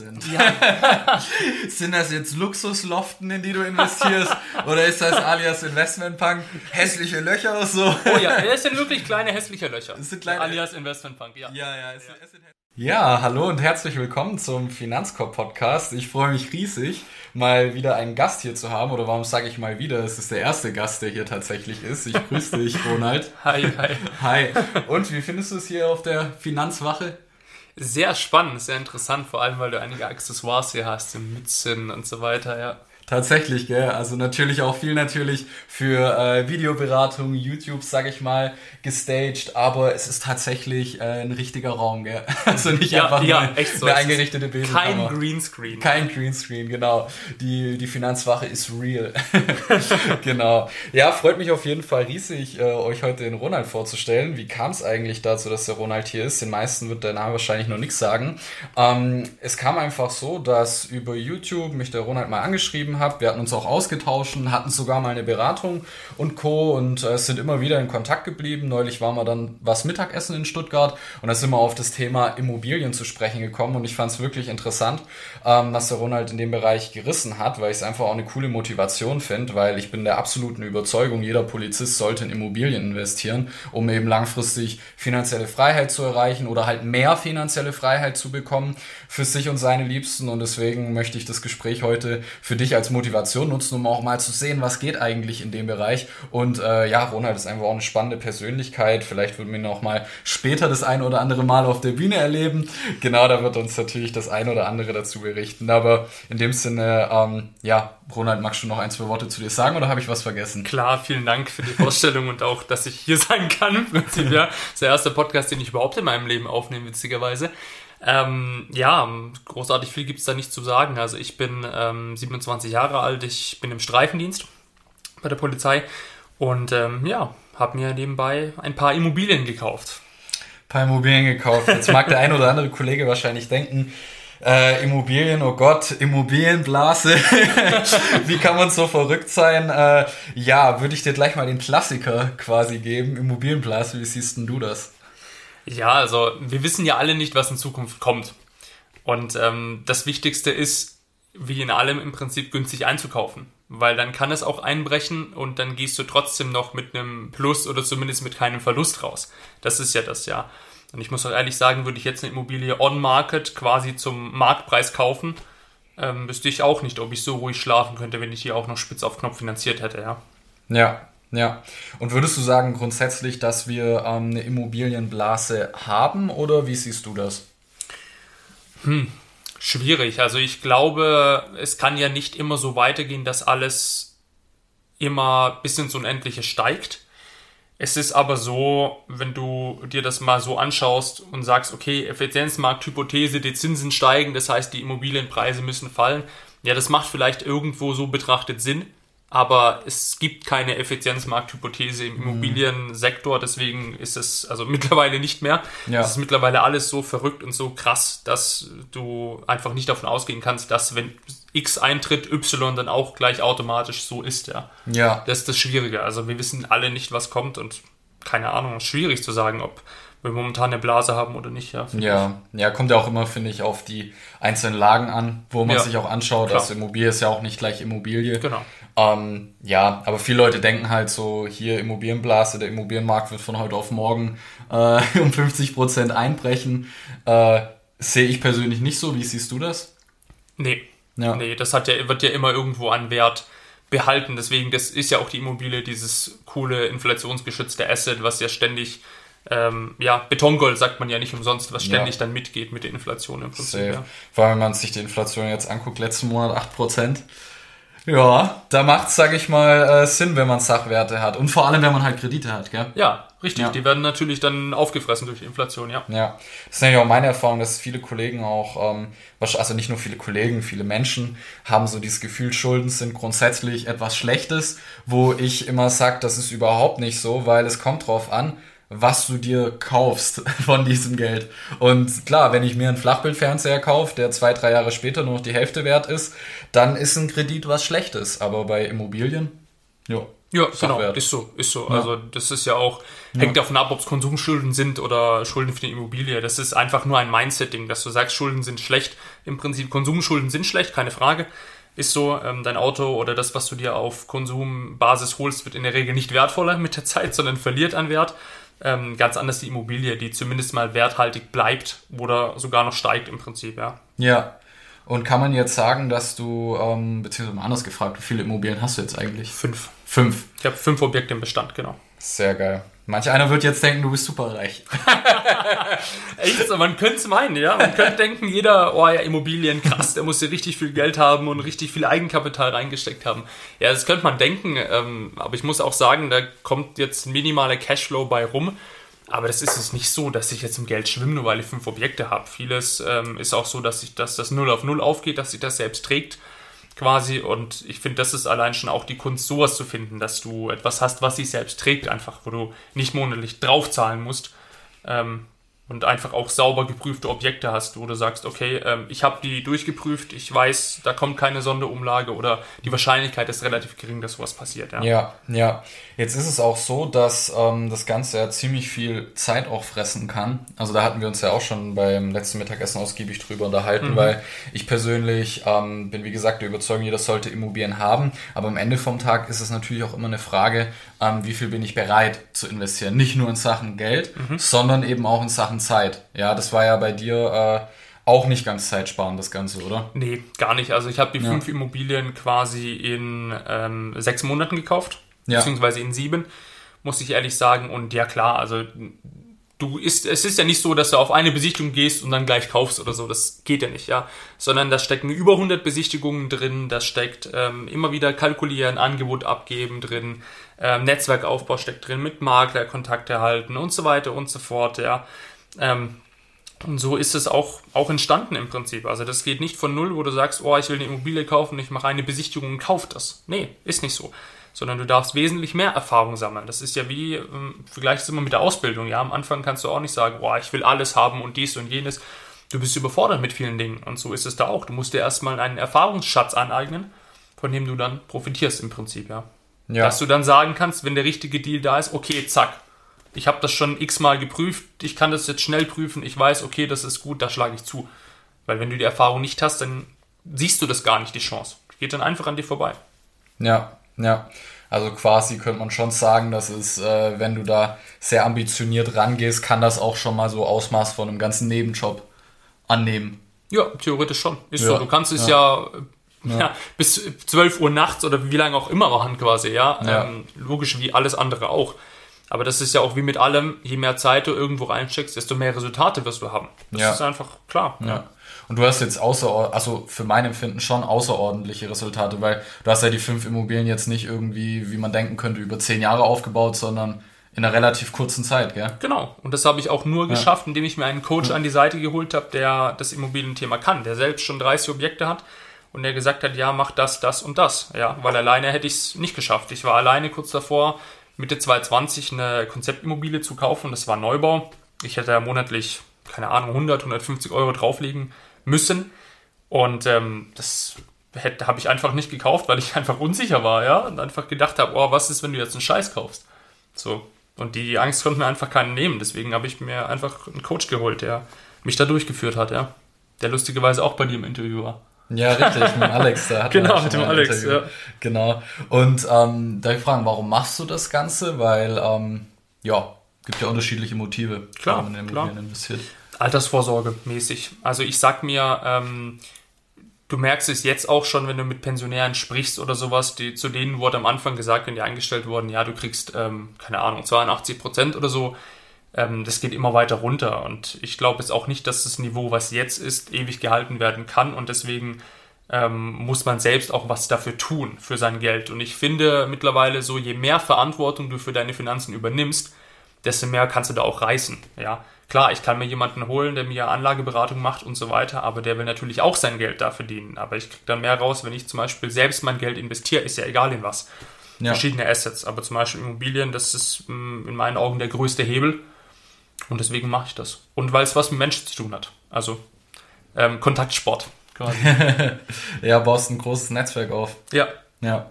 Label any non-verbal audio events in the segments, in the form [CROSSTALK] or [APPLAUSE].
sind. Ja. [LAUGHS] sind das jetzt Luxusloften, in die du investierst? oder ist das alias Investmentpunk? Hässliche Löcher oder so? Oh ja, es sind wirklich kleine hässliche Löcher. Es sind kleine, alias Investmentpunk, ja. Ja, ja, es, ja. Es sind ja, hallo und herzlich willkommen zum Finanzkorb Podcast. Ich freue mich riesig, mal wieder einen Gast hier zu haben. Oder warum sage ich mal wieder? Es ist der erste Gast, der hier tatsächlich ist. Ich grüße dich, Ronald. Hi, hi. Hi. Und wie findest du es hier auf der Finanzwache? Sehr spannend, sehr interessant, vor allem weil du einige Accessoires hier hast, Mützen und so weiter, ja. Tatsächlich, gell? Also natürlich auch viel natürlich für äh, Videoberatung, YouTube, sag ich mal, gestaged, aber es ist tatsächlich äh, ein richtiger Raum, gell? [LAUGHS] Also nicht ja, einfach ja, eine, so. eine eingerichtete Bildkamera. Kein Greenscreen. Kein Greenscreen, genau. Die, die Finanzwache ist real. [LAUGHS] genau. Ja, freut mich auf jeden Fall riesig, äh, euch heute den Ronald vorzustellen. Wie kam es eigentlich dazu, dass der Ronald hier ist? Den meisten wird der Name wahrscheinlich noch nichts sagen. Ähm, es kam einfach so, dass über YouTube mich der Ronald mal angeschrieben habe. Wir hatten uns auch ausgetauscht, hatten sogar mal eine Beratung und Co. und äh, sind immer wieder in Kontakt geblieben. Neulich waren wir dann was Mittagessen in Stuttgart und da sind wir auf das Thema Immobilien zu sprechen gekommen und ich fand es wirklich interessant, ähm, was der Ronald in dem Bereich gerissen hat, weil ich es einfach auch eine coole Motivation finde, weil ich bin der absoluten Überzeugung, jeder Polizist sollte in Immobilien investieren, um eben langfristig finanzielle Freiheit zu erreichen oder halt mehr finanzielle Freiheit zu bekommen für sich und seine Liebsten und deswegen möchte ich das Gespräch heute für dich als Motivation nutzen, um auch mal zu sehen, was geht eigentlich in dem Bereich. Und äh, ja, Ronald ist einfach auch eine spannende Persönlichkeit. Vielleicht würden wir ihn auch mal später das ein oder andere Mal auf der Bühne erleben. Genau, da wird uns natürlich das ein oder andere dazu berichten. Aber in dem Sinne, ähm, ja, Ronald, magst du noch ein, zwei Worte zu dir sagen oder habe ich was vergessen? Klar, vielen Dank für die Vorstellung und auch, dass ich hier [LAUGHS] sein kann. Ja. Das ist der erste Podcast, den ich überhaupt in meinem Leben aufnehme, witzigerweise. Ähm, ja, großartig viel gibt es da nicht zu sagen. Also ich bin ähm, 27 Jahre alt, ich bin im Streifendienst bei der Polizei und ähm, ja, habe mir nebenbei ein paar Immobilien gekauft. Ein paar Immobilien gekauft. Jetzt mag der ein oder andere Kollege wahrscheinlich denken, äh, Immobilien, oh Gott, Immobilienblase. [LAUGHS] Wie kann man so verrückt sein? Äh, ja, würde ich dir gleich mal den Klassiker quasi geben. Immobilienblase, wie siehst denn du das? Ja, also wir wissen ja alle nicht, was in Zukunft kommt. Und ähm, das Wichtigste ist, wie in allem im Prinzip günstig einzukaufen. Weil dann kann es auch einbrechen und dann gehst du trotzdem noch mit einem Plus oder zumindest mit keinem Verlust raus. Das ist ja das ja. Und ich muss auch ehrlich sagen, würde ich jetzt eine Immobilie on-market quasi zum Marktpreis kaufen, ähm, wüsste ich auch nicht, ob ich so ruhig schlafen könnte, wenn ich die auch noch spitz auf Knopf finanziert hätte, ja. Ja, ja. Und würdest du sagen grundsätzlich, dass wir ähm, eine Immobilienblase haben oder wie siehst du das? Hm, schwierig. Also ich glaube, es kann ja nicht immer so weitergehen, dass alles immer bis ins Unendliche steigt. Es ist aber so, wenn du dir das mal so anschaust und sagst, okay, Effizienzmarkthypothese, die Zinsen steigen, das heißt, die Immobilienpreise müssen fallen. Ja, das macht vielleicht irgendwo so betrachtet Sinn aber es gibt keine Effizienzmarkthypothese im mhm. Immobiliensektor, deswegen ist es also mittlerweile nicht mehr. Ja. Es ist mittlerweile alles so verrückt und so krass, dass du einfach nicht davon ausgehen kannst, dass wenn X eintritt, Y dann auch gleich automatisch so ist, ja. Ja. Das ist das Schwierige. Also wir wissen alle nicht, was kommt und keine Ahnung, schwierig zu sagen, ob wir momentan eine Blase haben oder nicht, ja. Ja, ja, kommt ja auch immer, finde ich, auf die einzelnen Lagen an, wo man ja, sich auch anschaut. Klar. Also Immobilie ist ja auch nicht gleich Immobilie. Genau. Ähm, ja, aber viele Leute denken halt so, hier Immobilienblase, der Immobilienmarkt wird von heute auf morgen äh, [LAUGHS] um 50 Prozent einbrechen. Äh, Sehe ich persönlich nicht so. Wie siehst du das? Nee. Ja. Nee, das hat ja, wird ja immer irgendwo an Wert behalten. Deswegen, das ist ja auch die Immobilie, dieses coole inflationsgeschützte Asset, was ja ständig ähm, ja, Betongold sagt man ja nicht umsonst, was ständig ja. dann mitgeht mit der Inflation im Prinzip. Ja. Vor allem, wenn man sich die Inflation jetzt anguckt, letzten Monat 8%. Ja, da macht es, sag ich mal, äh, Sinn, wenn man Sachwerte hat. Und vor allem, wenn man halt Kredite hat, gell? Ja, richtig. Ja. Die werden natürlich dann aufgefressen durch die Inflation, ja. Ja, das ist nämlich auch meine Erfahrung, dass viele Kollegen auch, ähm, also nicht nur viele Kollegen, viele Menschen haben so dieses Gefühl, Schulden sind grundsätzlich etwas Schlechtes, wo ich immer sage, das ist überhaupt nicht so, weil es kommt drauf an, was du dir kaufst [LAUGHS] von diesem Geld. Und klar, wenn ich mir einen Flachbildfernseher kaufe, der zwei, drei Jahre später nur noch die Hälfte wert ist, dann ist ein Kredit was Schlechtes. Aber bei Immobilien, ja, Ja, genau, ist so, ist so. Ja. Also das ist ja auch, hängt ja. davon ab, ob es Konsumschulden sind oder Schulden für die Immobilie. Das ist einfach nur ein Mindset-Ding, dass du sagst, Schulden sind schlecht. Im Prinzip Konsumschulden sind schlecht, keine Frage. Ist so, ähm, dein Auto oder das, was du dir auf Konsumbasis holst, wird in der Regel nicht wertvoller mit der Zeit, sondern verliert an Wert. Ähm, ganz anders die Immobilie, die zumindest mal werthaltig bleibt oder sogar noch steigt im Prinzip, ja. Ja, und kann man jetzt sagen, dass du, ähm, beziehungsweise mal anders gefragt, wie viele Immobilien hast du jetzt eigentlich? Fünf. Fünf. Ich habe fünf Objekte im Bestand, genau. Sehr geil. Manch einer wird jetzt denken, du bist super reich. [LAUGHS] Echt man könnte es meinen, ja. Man könnte denken, jeder, oh ja, Immobilien, krass, der muss hier richtig viel Geld haben und richtig viel Eigenkapital reingesteckt haben. Ja, das könnte man denken, ähm, aber ich muss auch sagen, da kommt jetzt minimaler Cashflow bei rum. Aber das ist es nicht so, dass ich jetzt im Geld schwimme, nur weil ich fünf Objekte habe. Vieles ähm, ist auch so, dass, ich, dass das Null auf Null aufgeht, dass sich das selbst trägt quasi. Und ich finde, das ist allein schon auch die Kunst, sowas zu finden, dass du etwas hast, was sich selbst trägt, einfach, wo du nicht monatlich draufzahlen musst. Ähm, und einfach auch sauber geprüfte Objekte hast, wo du sagst, okay, ähm, ich habe die durchgeprüft, ich weiß, da kommt keine Sonderumlage oder die Wahrscheinlichkeit ist relativ gering, dass sowas passiert. Ja, ja. ja. Jetzt ist es auch so, dass ähm, das Ganze ja ziemlich viel Zeit auch fressen kann. Also da hatten wir uns ja auch schon beim letzten Mittagessen ausgiebig drüber unterhalten, mhm. weil ich persönlich ähm, bin, wie gesagt, der Überzeugung, jeder sollte Immobilien haben. Aber am Ende vom Tag ist es natürlich auch immer eine Frage, ähm, wie viel bin ich bereit zu investieren. Nicht nur in Sachen Geld, mhm. sondern eben auch in Sachen Zeit. Ja, das war ja bei dir äh, auch nicht ganz zeitsparend, das Ganze, oder? Nee, gar nicht. Also ich habe die ja. fünf Immobilien quasi in ähm, sechs Monaten gekauft, ja. beziehungsweise in sieben, muss ich ehrlich sagen. Und ja klar, also du ist, es ist ja nicht so, dass du auf eine Besichtigung gehst und dann gleich kaufst oder so. Das geht ja nicht, ja. Sondern da stecken über 100 Besichtigungen drin, da steckt ähm, immer wieder kalkulieren, Angebot abgeben drin, ähm, Netzwerkaufbau steckt drin, mit Makler Kontakt erhalten und so weiter und so fort, ja. Ähm, und so ist es auch, auch entstanden im Prinzip. Also das geht nicht von null, wo du sagst, oh, ich will eine Immobilie kaufen, ich mache eine Besichtigung und kauf das. Nee, ist nicht so. Sondern du darfst wesentlich mehr Erfahrung sammeln. Das ist ja wie, ähm, vergleichst immer mit der Ausbildung. Ja, am Anfang kannst du auch nicht sagen, oh, ich will alles haben und dies und jenes. Du bist überfordert mit vielen Dingen. Und so ist es da auch. Du musst dir erstmal einen Erfahrungsschatz aneignen, von dem du dann profitierst im Prinzip, ja. Ja. Dass du dann sagen kannst, wenn der richtige Deal da ist, okay, zack. Ich habe das schon x-mal geprüft, ich kann das jetzt schnell prüfen, ich weiß, okay, das ist gut, da schlage ich zu. Weil wenn du die Erfahrung nicht hast, dann siehst du das gar nicht, die Chance. Geht dann einfach an dir vorbei. Ja, ja. Also quasi könnte man schon sagen, dass es, äh, wenn du da sehr ambitioniert rangehst, kann das auch schon mal so Ausmaß von einem ganzen Nebenjob annehmen. Ja, theoretisch schon. Ist ja, so. Du kannst es ja, ja ja. ja. bis 12 Uhr nachts oder wie lange auch immer machen quasi, ja. ja. Ähm, logisch wie alles andere auch. Aber das ist ja auch wie mit allem, je mehr Zeit du irgendwo reinsteckst, desto mehr Resultate wirst du haben. Das ja. ist einfach klar. Ja. Und du hast jetzt außer, also für mein Empfinden schon außerordentliche Resultate, weil du hast ja die fünf Immobilien jetzt nicht irgendwie, wie man denken könnte, über zehn Jahre aufgebaut, sondern in einer relativ kurzen Zeit, gell? Genau. Und das habe ich auch nur geschafft, indem ich mir einen Coach an die Seite geholt habe, der das Immobilienthema kann, der selbst schon 30 Objekte hat und der gesagt hat, ja, mach das, das und das. Ja, weil alleine hätte ich es nicht geschafft. Ich war alleine kurz davor, Mitte 2020 eine Konzeptimmobilie zu kaufen. Das war Neubau. Ich hätte ja monatlich, keine Ahnung, 100, 150 Euro drauflegen müssen. Und ähm, das habe ich einfach nicht gekauft, weil ich [LAUGHS] einfach unsicher war, ja. Und einfach gedacht habe, oh, was ist, wenn du jetzt einen Scheiß kaufst? So. Und die Angst konnte mir einfach keinen nehmen. Deswegen habe ich mir einfach einen Coach geholt, der mich da durchgeführt hat, ja. Der lustigerweise auch bei dir im Interview war. Ja, richtig, mit dem [LAUGHS] Alex. Da genau, mit dem Alex, Interview. ja. Genau. Und ähm, da fragen, warum machst du das Ganze? Weil, ähm, ja, gibt ja unterschiedliche Motive, klar, wenn man in Immobilien klar. investiert. Altersvorsorge mäßig. Also ich sag mir, ähm, du merkst es jetzt auch schon, wenn du mit Pensionären sprichst oder sowas, die, zu denen wurde am Anfang gesagt, wenn die eingestellt wurden, ja, du kriegst, ähm, keine Ahnung, 82 Prozent oder so ähm, das geht immer weiter runter. Und ich glaube jetzt auch nicht, dass das Niveau, was jetzt ist, ewig gehalten werden kann. Und deswegen ähm, muss man selbst auch was dafür tun, für sein Geld. Und ich finde mittlerweile so, je mehr Verantwortung du für deine Finanzen übernimmst, desto mehr kannst du da auch reißen. Ja, klar, ich kann mir jemanden holen, der mir Anlageberatung macht und so weiter, aber der will natürlich auch sein Geld da verdienen. Aber ich kriege dann mehr raus, wenn ich zum Beispiel selbst mein Geld investiere, ist ja egal in was. Ja. Verschiedene Assets, aber zum Beispiel Immobilien, das ist mm, in meinen Augen der größte Hebel und deswegen mache ich das. Und weil es was mit Menschen zu tun hat. Also ähm, Kontaktsport quasi. [LAUGHS] ja, baust ein großes Netzwerk auf. Ja. Ja.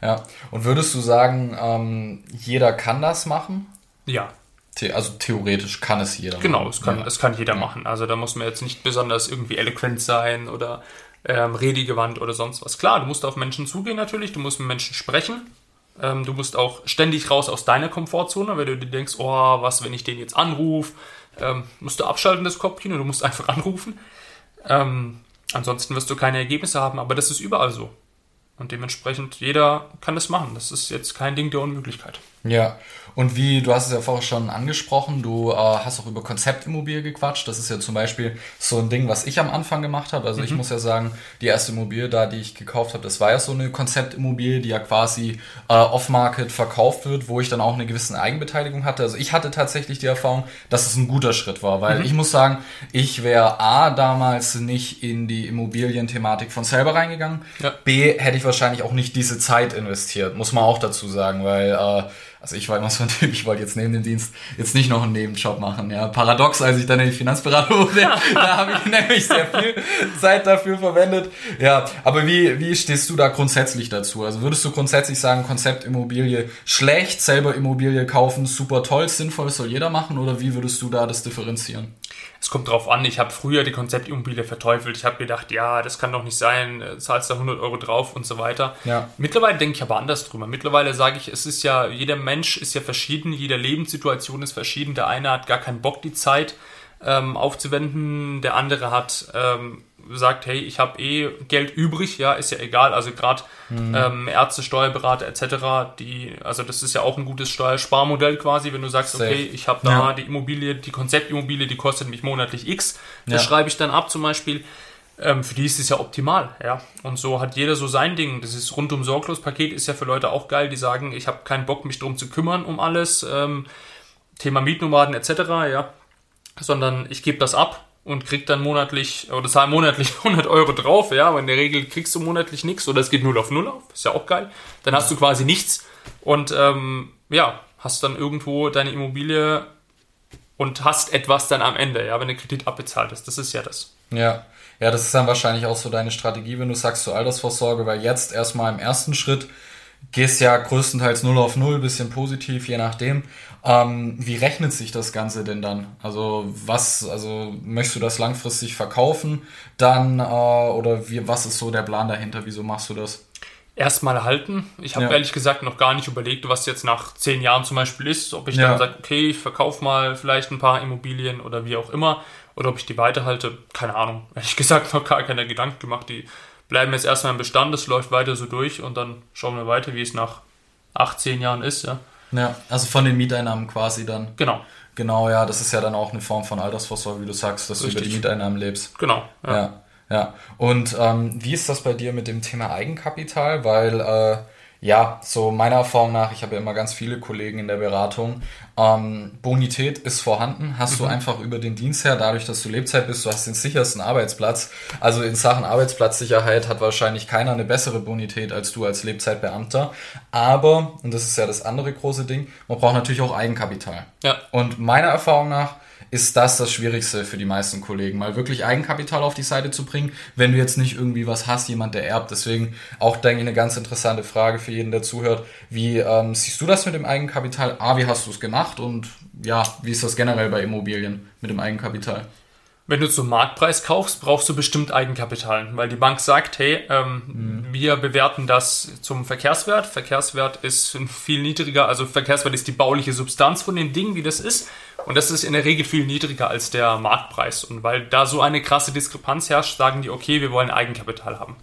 Ja. Und würdest du sagen, ähm, jeder kann das machen? Ja. The also theoretisch kann es jeder Genau, es kann, ja. es kann jeder ja. machen. Also da muss man jetzt nicht besonders irgendwie eloquent sein oder ähm, redegewandt oder sonst was. Klar, du musst auf Menschen zugehen natürlich, du musst mit Menschen sprechen. Ähm, du musst auch ständig raus aus deiner Komfortzone, weil du dir denkst, oh, was, wenn ich den jetzt anrufe, ähm, musst du abschalten das Kopfkino, du musst [LAUGHS] einfach anrufen. Ähm, ansonsten wirst du keine Ergebnisse haben, aber das ist überall so. Und dementsprechend, jeder kann das machen. Das ist jetzt kein Ding der Unmöglichkeit. Ja, und wie, du hast es ja vorher schon angesprochen, du äh, hast auch über Konzeptimmobilie gequatscht. Das ist ja zum Beispiel so ein Ding, was ich am Anfang gemacht habe. Also mhm. ich muss ja sagen, die erste Immobilie da, die ich gekauft habe, das war ja so eine Konzeptimmobilie, die ja quasi äh, off-market verkauft wird, wo ich dann auch eine gewisse Eigenbeteiligung hatte. Also ich hatte tatsächlich die Erfahrung, dass es ein guter Schritt war, weil mhm. ich muss sagen, ich wäre A, damals nicht in die Immobilienthematik von selber reingegangen. Ja. B, hätte ich wahrscheinlich auch nicht diese Zeit investiert, muss man auch dazu sagen, weil äh, also ich war immer so ein Typ, ich wollte jetzt neben dem Dienst jetzt nicht noch einen Nebenjob machen. Ja, paradox, als ich dann in die Finanzberatung [LAUGHS] wurde, da habe ich nämlich sehr viel Zeit dafür verwendet. Ja, aber wie, wie stehst du da grundsätzlich dazu? Also würdest du grundsätzlich sagen, Konzept Immobilie schlecht, selber Immobilie kaufen, super toll, sinnvoll, soll jeder machen? Oder wie würdest du da das differenzieren? Es kommt drauf an. Ich habe früher die Konzeptimmobilie verteufelt. Ich habe gedacht, ja, das kann doch nicht sein, äh, zahlst da 100 Euro drauf und so weiter. Ja. Mittlerweile denke ich aber anders drüber. Mittlerweile sage ich, es ist ja, jeder Mensch ist ja verschieden, jede Lebenssituation ist verschieden. Der eine hat gar keinen Bock, die Zeit ähm, aufzuwenden, der andere hat ähm, sagt, hey, ich habe eh Geld übrig, ja, ist ja egal. Also gerade mhm. ähm, Ärzte, Steuerberater etc., die, also das ist ja auch ein gutes Steuersparmodell quasi, wenn du sagst, Safe. okay, ich habe da ja. die Immobilie, die Konzeptimmobilie, die kostet mich monatlich X, das ja. schreibe ich dann ab zum Beispiel. Ähm, für die ist es ja optimal, ja. Und so hat jeder so sein Ding. Das ist rundum sorglos Paket ist ja für Leute auch geil, die sagen, ich habe keinen Bock, mich drum zu kümmern um alles. Ähm, Thema Mietnomaden etc., ja. Sondern ich gebe das ab und kriegt dann monatlich oder zahl monatlich [LAUGHS] 100 Euro drauf, ja, aber in der Regel kriegst du monatlich nichts oder es geht null auf null auf, ist ja auch geil. Dann hast du quasi nichts und ähm, ja, hast dann irgendwo deine Immobilie und hast etwas dann am Ende, ja, wenn der Kredit abbezahlt ist. Das ist ja das. Ja. Ja, das ist dann wahrscheinlich auch so deine Strategie, wenn du sagst zur Altersvorsorge, weil jetzt erstmal im ersten Schritt gehst ja größtenteils 0 auf 0, bisschen positiv, je nachdem. Ähm, wie rechnet sich das Ganze denn dann? Also was, also möchtest du das langfristig verkaufen dann äh, oder wie, was ist so der Plan dahinter? Wieso machst du das? Erstmal halten. Ich habe ja. ehrlich gesagt noch gar nicht überlegt, was jetzt nach zehn Jahren zum Beispiel ist. Ob ich ja. dann sage, okay, ich verkaufe mal vielleicht ein paar Immobilien oder wie auch immer. Oder ob ich die weiterhalte. Keine Ahnung. [LAUGHS] Ehrlich gesagt noch gar keine Gedanken gemacht. Die bleiben jetzt erstmal im Bestand, es läuft weiter so durch und dann schauen wir weiter, wie es nach 18 Jahren ist, ja. Ja, also von den Mieteinnahmen quasi dann. Genau. Genau, ja, das ist ja dann auch eine Form von Altersvorsorge, wie du sagst, dass Richtig. du über die Mieteinnahmen lebst. Genau. Ja, ja. ja. Und ähm, wie ist das bei dir mit dem Thema Eigenkapital? Weil äh, ja, so meiner Erfahrung nach, ich habe ja immer ganz viele Kollegen in der Beratung, ähm, Bonität ist vorhanden, hast mhm. du einfach über den Dienst her, dadurch, dass du Lebzeit bist, du hast den sichersten Arbeitsplatz. Also in Sachen Arbeitsplatzsicherheit hat wahrscheinlich keiner eine bessere Bonität als du als Lebzeitbeamter. Aber, und das ist ja das andere große Ding, man braucht natürlich auch Eigenkapital. Ja. Und meiner Erfahrung nach ist das das Schwierigste für die meisten Kollegen, mal wirklich Eigenkapital auf die Seite zu bringen, wenn du jetzt nicht irgendwie was hast, jemand, der erbt. Deswegen auch, denke ich, eine ganz interessante Frage für jeden, der zuhört. Wie ähm, siehst du das mit dem Eigenkapital? A, wie hast du es gemacht? Und ja, wie ist das generell bei Immobilien mit dem Eigenkapital? Wenn du zum Marktpreis kaufst, brauchst du bestimmt Eigenkapital, weil die Bank sagt, hey, ähm, mhm. wir bewerten das zum Verkehrswert. Verkehrswert ist viel niedriger, also Verkehrswert ist die bauliche Substanz von den Dingen, wie das ist. Und das ist in der Regel viel niedriger als der Marktpreis. Und weil da so eine krasse Diskrepanz herrscht, sagen die, okay, wir wollen Eigenkapital haben.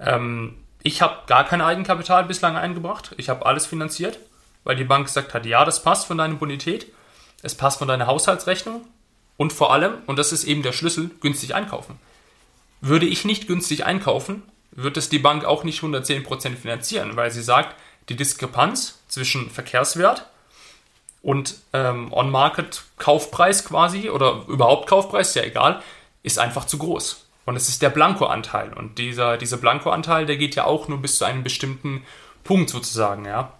Ähm, ich habe gar kein Eigenkapital bislang eingebracht. Ich habe alles finanziert, weil die Bank gesagt hat, ja, das passt von deiner Bonität, es passt von deiner Haushaltsrechnung und vor allem, und das ist eben der Schlüssel, günstig einkaufen. Würde ich nicht günstig einkaufen, wird es die Bank auch nicht 110% finanzieren, weil sie sagt, die Diskrepanz zwischen Verkehrswert und ähm, On-Market-Kaufpreis quasi oder überhaupt Kaufpreis, ja egal, ist einfach zu groß. Und es ist der Blanko-Anteil. Und dieser, dieser Blanko-Anteil, der geht ja auch nur bis zu einem bestimmten Punkt sozusagen, ja.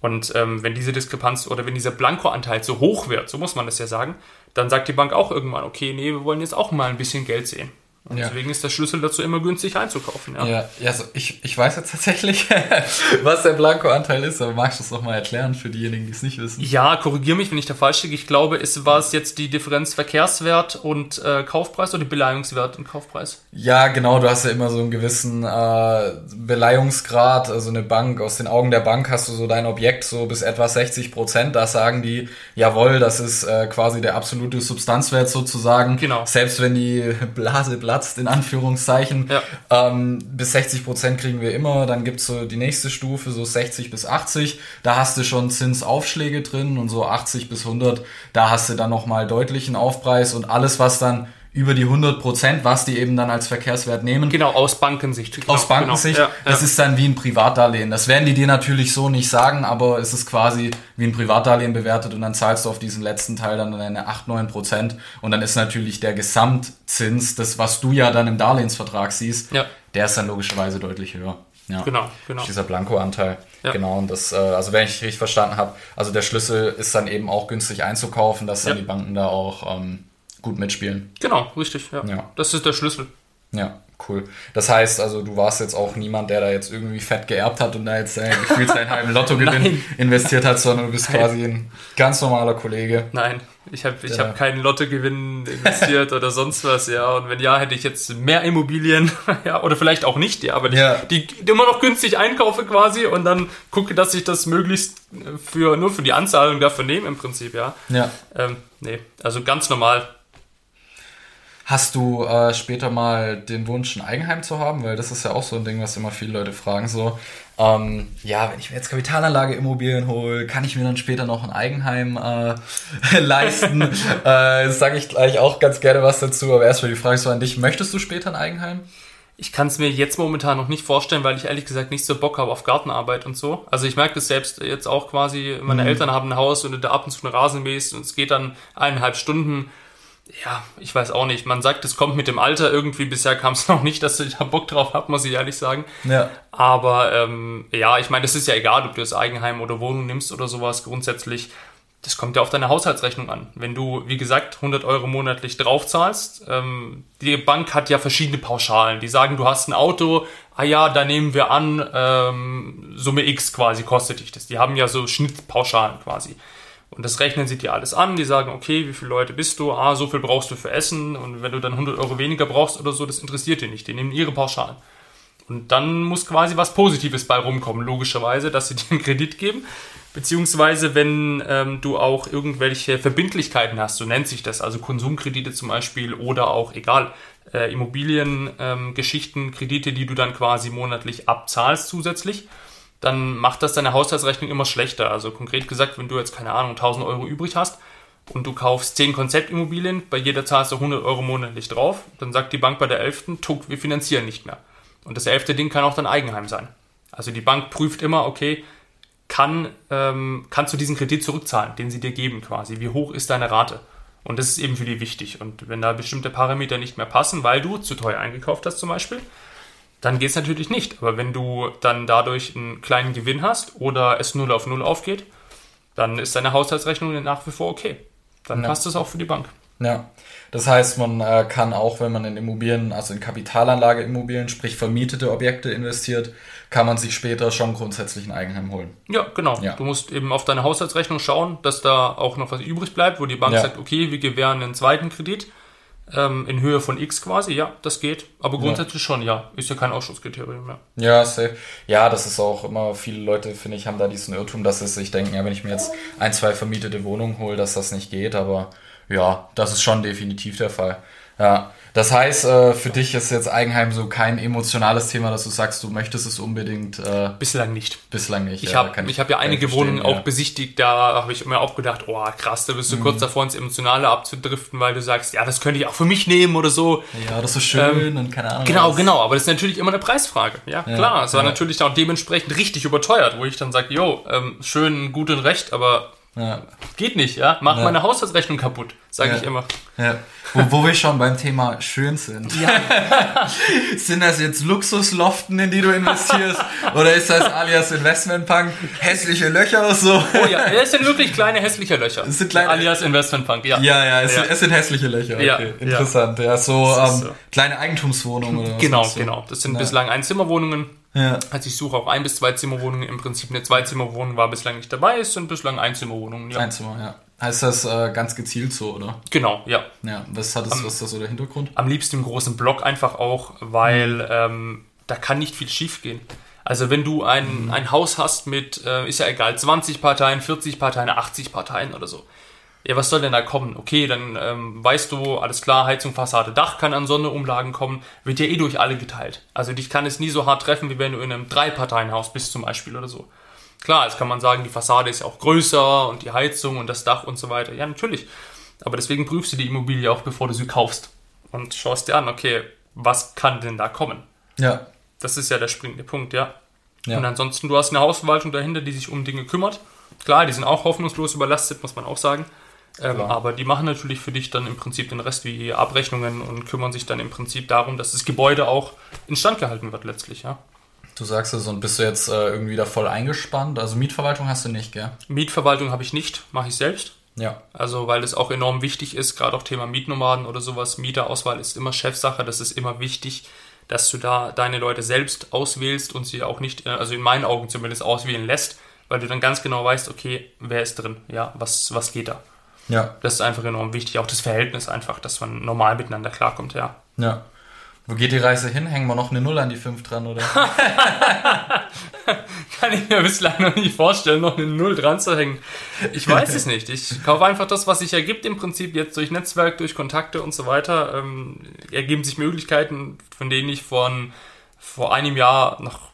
Und ähm, wenn diese Diskrepanz oder wenn dieser Blanko-Anteil zu hoch wird, so muss man das ja sagen, dann sagt die Bank auch irgendwann, okay, nee, wir wollen jetzt auch mal ein bisschen Geld sehen. Und Ja. deswegen ist der Schlüssel dazu immer günstig einzukaufen. Ja. Ja, ja also ich, ich weiß jetzt tatsächlich, [LAUGHS] was der Blanko-Anteil ist, aber magst du es nochmal erklären für diejenigen, die es nicht wissen? Ja, korrigiere mich, wenn ich da falsch liege. Ich glaube, es war es jetzt die Differenz Verkehrswert und äh, Kaufpreis oder Beleihungswert und Kaufpreis? Ja, genau, du hast ja immer so einen gewissen äh, Beleihungsgrad, also eine Bank, aus den Augen der Bank hast du so dein Objekt so bis etwa 60 Prozent, da sagen die, jawohl, das ist äh, quasi der absolute Substanzwert sozusagen. Genau. Selbst wenn die Blase platzt, in Anführungszeichen, Ja. ähm, bis 60 Prozent kriegen wir immer, dann gibt's so die nächste Stufe, so 60 bis 80, da hast du schon Zinsaufschläge drin und so 80 bis 100, da hast du dann nochmal deutlichen Aufpreis und alles, was dann über die 100 Prozent, was die eben dann als Verkehrswert nehmen, Genau, aus Bankensicht. Genau, aus Bankensicht, Genau. Ja, das ja. ist dann wie ein Privatdarlehen. Das werden die dir natürlich so nicht sagen, aber es ist quasi wie ein Privatdarlehen bewertet und dann zahlst du auf diesen letzten Teil dann deine 8, 9 Prozent und dann ist natürlich der Gesamtzins, das was du ja dann im Darlehensvertrag siehst, Ja. der ist dann logischerweise deutlich höher. Ja. Genau, genau. Dieser Blanko-Anteil. Ja. Genau, und das, äh, also wenn ich richtig verstanden habe, also der Schlüssel ist dann eben auch günstig einzukaufen, dass dann die Banken da auch ähm, gut mitspielen. Genau, richtig. Ja. Ja. Das ist der Schlüssel. Ja, cool. Das heißt also, du warst jetzt auch niemand, der da jetzt irgendwie fett geerbt hat und da jetzt äh, gefühlt seinen halben [LAUGHS] Lottogewinn investiert hat, sondern du bist Nein. quasi ein ganz normaler Kollege. Nein, ich habe ich Ja. hab keinen Lottogewinn investiert oder sonst was, ja. Und wenn ja, hätte ich jetzt mehr Immobilien, [LAUGHS] ja, oder vielleicht auch nicht, ja, aber die, Ja. die, die immer noch günstig einkaufe quasi und dann gucke, dass ich das möglichst für nur für die Anzahlung dafür nehme im Prinzip, ja. Ja. Ähm, nee, also ganz normal. Hast du äh, später mal den Wunsch, ein Eigenheim zu haben? Weil das ist ja auch so ein Ding, was immer viele Leute fragen. So, ähm, ja, wenn ich mir jetzt Kapitalanlage Immobilien hole, kann ich mir dann später noch ein Eigenheim äh, [LAUGHS] leisten? [LAUGHS] äh, Sage ich gleich auch ganz gerne was dazu. Aber erstmal die Frage so an dich: Möchtest du später ein Eigenheim? Ich kann es mir jetzt momentan noch nicht vorstellen, weil ich ehrlich gesagt nicht so Bock habe auf Gartenarbeit und so. Also ich merke das selbst jetzt auch quasi, meine Eltern haben ein Haus und du da ab und zu einen Rasen mähst und es geht dann eineinhalb Stunden. Ja, ich weiß auch nicht. Man sagt, es kommt mit dem Alter irgendwie. Bisher kam es [LAUGHS] noch nicht, dass ich da Bock drauf habe, muss ich ehrlich sagen. Ja. Aber ähm, ja, ich meine, das ist ja egal, ob du das Eigenheim oder Wohnung nimmst oder sowas. Grundsätzlich, das kommt ja auf deine Haushaltsrechnung an. Wenn du, wie gesagt, 100 Euro monatlich draufzahlst, ähm, die Bank hat ja verschiedene Pauschalen. Die sagen, du hast ein Auto, ah ja, da nehmen wir an, ähm, Summe X quasi kostet dich das. Die haben ja so Schnittpauschalen quasi. Und das rechnen sie dir alles an. Die sagen, okay, wie viele Leute bist du? Ah, so viel brauchst du für Essen. Und wenn du dann 100 Euro weniger brauchst oder so, das interessiert die nicht. Die nehmen ihre Pauschalen. Und dann muss quasi was Positives bei rumkommen, logischerweise, dass sie [LAUGHS] dir einen Kredit geben. Beziehungsweise, wenn ähm, du auch irgendwelche Verbindlichkeiten hast, so nennt sich das, also Konsumkredite zum Beispiel oder auch, egal, äh, Immobiliengeschichten, ähm, Kredite, die du dann quasi monatlich abzahlst zusätzlich, dann macht das deine Haushaltsrechnung immer schlechter. Also konkret gesagt, wenn du jetzt, keine Ahnung, 1000 Euro übrig hast und du kaufst 10 Konzeptimmobilien, bei jeder zahlst du 100 Euro monatlich drauf, dann sagt die Bank bei der 11. Tuck, wir finanzieren nicht mehr. Und das elfte Ding kann auch dein Eigenheim sein. Also die Bank prüft immer, okay, kann, ähm, kannst du diesen Kredit zurückzahlen, den sie dir geben quasi? Wie hoch ist deine Rate? Und das ist eben für die wichtig. Und wenn da bestimmte Parameter nicht mehr passen, weil du zu teuer eingekauft hast zum Beispiel, dann geht es natürlich nicht. Aber wenn du dann dadurch einen kleinen Gewinn hast oder es null auf null aufgeht, dann ist deine Haushaltsrechnung nach wie vor okay. Dann Ja. passt das auch für die Bank. Ja, das heißt, man äh, kann auch, wenn man in Immobilien, also in Kapitalanlageimmobilien, sprich vermietete Objekte investiert, kann man sich später schon grundsätzlich ein Eigenheim holen. Ja, genau. Ja. Du musst eben auf deine Haushaltsrechnung schauen, dass da auch noch was übrig bleibt, wo die Bank Ja. sagt, okay, wir gewähren einen zweiten Kredit ähm, in Höhe von X quasi. Ja, das geht. Aber grundsätzlich schon, ja. Ist ja kein Ausschusskriterium mehr. Ja, safe. ja, das ist auch immer, viele Leute, finde ich, haben da diesen Irrtum, dass sie sich denken, ja, wenn ich mir jetzt ein, zwei vermietete Wohnungen hole, dass das nicht geht, aber ja, das ist schon definitiv der Fall. Ja, das heißt, äh, für dich ist jetzt Eigenheim so kein emotionales Thema, dass du sagst, du möchtest es unbedingt äh, Bislang nicht. bislang nicht. Ich ja, habe kann ich hab ja ich einige Wohnungen auch ja. besichtigt, da habe ich mir auch gedacht, oh krass, da bist du kurz davor ins Emotionale abzudriften, weil du sagst, ja, das könnte ich auch für mich nehmen oder so. Ja, das ist so schön und keine Ahnung. Genau, was. genau, aber das ist natürlich immer eine Preisfrage. Ja, klar, es war ja. natürlich auch dementsprechend richtig überteuert, wo ich dann sage, jo, ähm, schön, gut und recht, aber Ja. Geht nicht, ja? Mach ja. meine Haushaltsrechnung kaputt, sage ja. ich immer. Ja. Wo, wo wir schon beim Thema schön sind. Ja. [LAUGHS] sind das jetzt Luxusloften, in die du investierst? [LAUGHS] oder ist das alias Investmentpunk hässliche Löcher oder so? Oh ja, es sind wirklich kleine hässliche Löcher. Es sind kleine, alias Investmentpunk, ja. Ja, ja, es, ja. Sind, es sind hässliche Löcher. Okay. Ja, interessant. Ja, so, ähm, so, kleine Eigentumswohnungen oder was Genau, genau. Das sind bislang Einzimmerwohnungen ja. Also ich suche auch ein bis zwei Zimmerwohnungen. Im Prinzip eine Zweizimmerwohnung war bislang nicht dabei. Es sind bislang Einzimmerwohnungen. Ja. Einzimmer, ja. Heißt das äh, ganz gezielt so, oder? Genau, ja. Ja, was hat das, am, was ist da so der Hintergrund? Am liebsten im großen Block einfach auch, weil mhm. ähm, da kann nicht viel schief gehen. Also wenn du ein, mhm. ein Haus hast mit, äh, ist ja egal, 20 Parteien, 40 Parteien, 80 Parteien oder so ja, was soll denn da kommen? Okay, dann ähm, weißt du, alles klar, Heizung, Fassade, Dach kann an Sonderumlagen kommen, wird ja eh durch alle geteilt. Also dich kann es nie so hart treffen, wie wenn du in einem Drei-Parteien-Haus bist zum Beispiel oder so. Klar, jetzt kann man sagen, die Fassade ist ja auch größer und die Heizung und das Dach und so weiter. Ja, natürlich. Aber deswegen prüfst du die Immobilie auch, bevor du sie kaufst. Und schaust dir an, okay, was kann denn da kommen? Ja. Das ist ja der springende Punkt, ja. ja. Und ansonsten, du hast eine Hausverwaltung dahinter, die sich um Dinge kümmert. Klar, die sind auch hoffnungslos überlastet, muss man auch sagen. Ähm, aber die machen natürlich für dich dann im Prinzip den Rest wie Abrechnungen und kümmern sich dann im Prinzip darum, dass das Gebäude auch instand gehalten wird letztlich, ja. Du sagst es und bist du jetzt äh, irgendwie da voll eingespannt? Also Mietverwaltung hast du nicht, gell? Mietverwaltung habe ich nicht, mache ich selbst. Ja. Also weil es auch enorm wichtig ist, gerade auch Thema Mietnomaden oder sowas, Mieterauswahl ist immer Chefsache, das ist immer wichtig, dass du da deine Leute selbst auswählst und sie auch nicht, äh, also in meinen Augen zumindest auswählen lässt, weil du dann ganz genau weißt, okay, wer ist drin, ja, was, was geht da. Ja. Das ist einfach enorm wichtig. Auch das Verhältnis einfach, dass man normal miteinander klarkommt, ja. Ja. Wo geht die Reise hin? Hängen wir noch eine Null an die 5 dran, oder? [LAUGHS] Kann ich mir bislang noch nicht vorstellen, noch eine Null dran zu hängen. Ich weiß es nicht. Ich kaufe einfach das, was sich ergibt im Prinzip jetzt durch Netzwerk, durch Kontakte und so weiter. Ähm, ergeben sich Möglichkeiten, von denen ich von, vor einem Jahr noch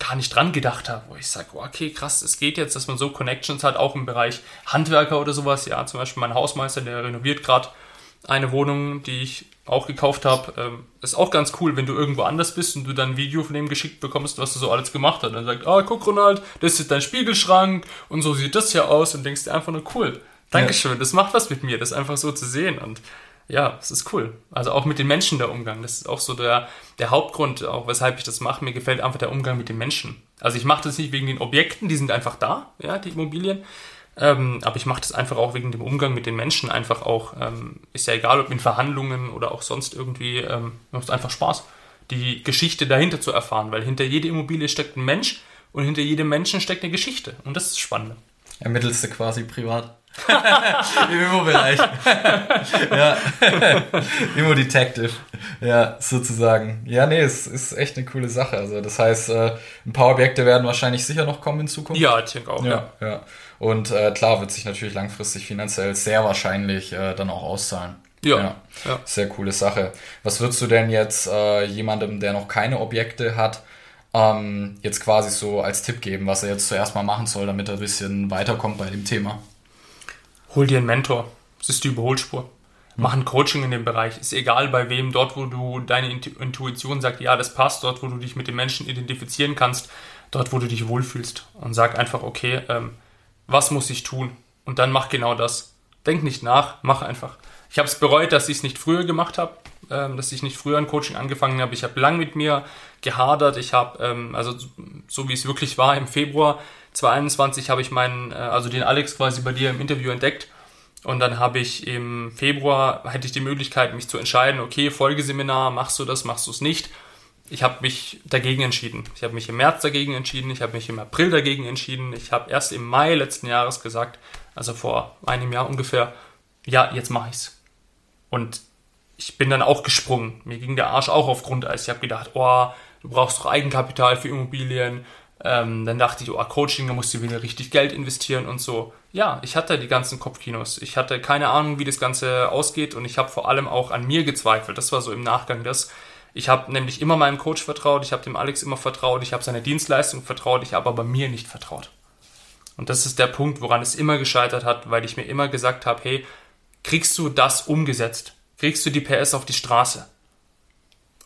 gar nicht dran gedacht habe, wo ich sage, oh, okay, krass, es geht jetzt, dass man so Connections hat, auch im Bereich Handwerker oder sowas. Ja, zum Beispiel mein Hausmeister, der renoviert gerade eine Wohnung, die ich auch gekauft habe. Ähm, ist auch ganz cool, wenn du irgendwo anders bist und du dann ein Video von dem geschickt bekommst, was du so alles gemacht hast. Dann sagt, ah, guck Ronald, das ist dein Spiegelschrank und so sieht das hier aus und denkst dir einfach nur cool. Dankeschön, ja. das macht was mit mir, das einfach so zu sehen und ja, es ist cool. Also auch mit den Menschen der Umgang. Das ist auch so der, der Hauptgrund, auch weshalb ich das mache. Mir gefällt einfach der Umgang mit den Menschen. Also ich mache das nicht wegen den Objekten, die sind einfach da, ja, die Immobilien. Ähm, aber ich mache das einfach auch wegen dem Umgang mit den Menschen. Einfach auch, ähm, ist ja egal, ob in Verhandlungen oder auch sonst irgendwie, ähm, macht einfach Spaß, die Geschichte dahinter zu erfahren. Weil hinter jeder Immobilie steckt ein Mensch und hinter jedem Menschen steckt eine Geschichte. Und das ist spannend. Ermittelst du quasi privat? [LAUGHS] Im Immo-Bereich. [LAUGHS] ja. Immo-Detective. Ja, sozusagen. Ja, nee, es ist echt eine coole Sache. Also, das heißt, äh, ein paar Objekte werden wahrscheinlich sicher noch kommen in Zukunft. Ja, ich denke auch. Ja, ja. ja. Und äh, klar wird sich natürlich langfristig finanziell sehr wahrscheinlich äh, dann auch auszahlen. Ja, ja, ja. Sehr coole Sache. Was würdest du denn jetzt äh, jemandem, der noch keine Objekte hat, ähm, jetzt quasi so als Tipp geben, was er jetzt zuerst mal machen soll, damit er ein bisschen weiterkommt bei dem Thema? Hol dir einen Mentor. Das ist die Überholspur. Mach ein Coaching in dem Bereich. Ist egal bei wem, dort wo du deine Intuition sagt, ja, das passt, dort wo du dich mit den Menschen identifizieren kannst, dort wo du dich wohlfühlst. Und sag einfach, okay, ähm, was muss ich tun? Und dann mach genau das. Denk nicht nach, mach einfach. Ich habe es bereut, dass ich es nicht früher gemacht habe, ähm, dass ich nicht früher ein Coaching angefangen habe. Ich habe lang mit mir gehadert. Ich habe, ähm, also so wie es wirklich war, im Februar 2021 habe ich meinen, äh, also den Alex quasi bei dir im Interview entdeckt. Und dann habe ich im Februar, hätte ich die Möglichkeit, mich zu entscheiden, okay, Folgeseminar, machst du das, machst du es nicht. Ich habe mich dagegen entschieden. Ich habe mich im März dagegen entschieden, ich habe mich im April dagegen entschieden. Ich habe erst im Mai letzten Jahres gesagt, also vor einem Jahr ungefähr, ja, jetzt mache ich's. Und ich bin dann auch gesprungen. Mir ging der Arsch auch auf Grundeis. Ich habe gedacht, oh, du brauchst doch Eigenkapital für Immobilien, ähm, dann dachte ich, oh, Coaching, da musst du wieder richtig Geld investieren und so. Ja, ich hatte die ganzen Kopfkinos. Ich hatte keine Ahnung, wie das Ganze ausgeht und ich habe vor allem auch an mir gezweifelt. Das war so im Nachgang das. Ich habe nämlich immer meinem Coach vertraut, ich habe dem Alex immer vertraut, ich habe seiner Dienstleistung vertraut, ich habe aber mir nicht vertraut. Und das ist der Punkt, woran es immer gescheitert hat, weil ich mir immer gesagt habe, hey, kriegst du das umgesetzt? Kriegst du die PS auf die Straße?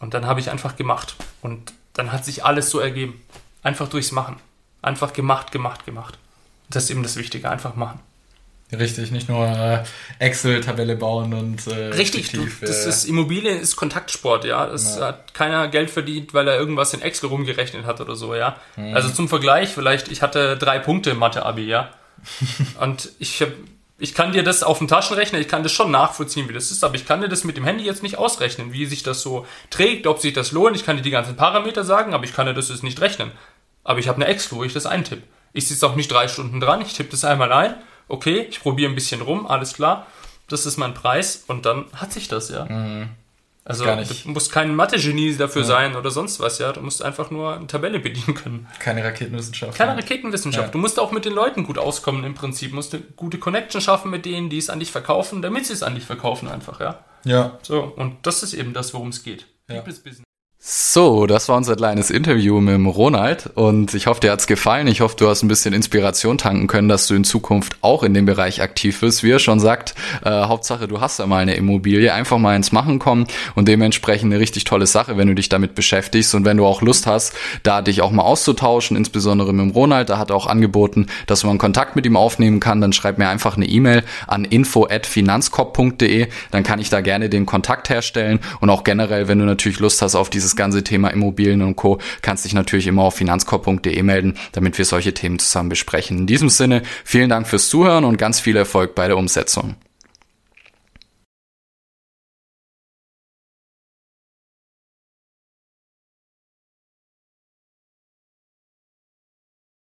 Und dann habe ich einfach gemacht. Und dann hat sich alles so ergeben. Einfach durchs Machen. Einfach gemacht, gemacht, gemacht. Das ist eben das Wichtige, einfach machen. Richtig, nicht nur äh, Excel-Tabelle bauen und äh, Richtig, du, das ist Immobilien ist Kontaktsport, ja. Es ja. hat keiner Geld verdient, weil er irgendwas in Excel rumgerechnet hat oder so, ja. Mhm. Also zum Vergleich, vielleicht, ich hatte drei Punkte im Mathe-Abi, ja. [LAUGHS] und ich habe ich kann dir das auf dem Taschenrechner, ich kann das schon nachvollziehen, wie das ist, aber ich kann dir das mit dem Handy jetzt nicht ausrechnen, wie sich das so trägt, ob sich das lohnt. Ich kann dir die ganzen Parameter sagen, aber ich kann dir das jetzt nicht rechnen. Aber ich habe eine Excel, wo ich das eintippe. Ich sitze auch nicht drei Stunden dran, ich tippe das einmal ein, okay, ich probiere ein bisschen rum, alles klar, das ist mein Preis und dann hat sich das, ja. Mhm. Also du musst kein Mathe-Genie dafür ja. sein oder sonst was, ja. Du musst einfach nur eine Tabelle bedienen können. Keine Raketenwissenschaft. Keine Raketenwissenschaft. Ja. Du musst auch mit den Leuten gut auskommen im Prinzip. Du musst eine gute Connection schaffen mit denen, die es an dich verkaufen, damit sie es an dich verkaufen einfach, ja. Ja. So, und das ist eben das, worum es geht. Ja. People's Business. So, das war unser kleines Interview mit dem Ronald und ich hoffe, dir hat's gefallen. Ich hoffe, du hast ein bisschen Inspiration tanken können, dass du in Zukunft auch in dem Bereich aktiv bist. Wie er schon sagt, äh, Hauptsache, du hast ja mal eine Immobilie, einfach mal ins Machen kommen und dementsprechend eine richtig tolle Sache, wenn du dich damit beschäftigst und wenn du auch Lust hast, da dich auch mal auszutauschen, insbesondere mit dem Ronald. Da hat er auch angeboten, dass man Kontakt mit ihm aufnehmen kann. Dann schreib mir einfach eine E-Mail an info@finanzkorb.de, dann kann ich da gerne den Kontakt herstellen und auch generell, wenn du natürlich Lust hast auf dieses ganze Thema Immobilien und Co. kannst dich natürlich immer auf finanzkorb.de melden, damit wir solche Themen zusammen besprechen. In diesem Sinne, vielen Dank fürs Zuhören und ganz viel Erfolg bei der Umsetzung.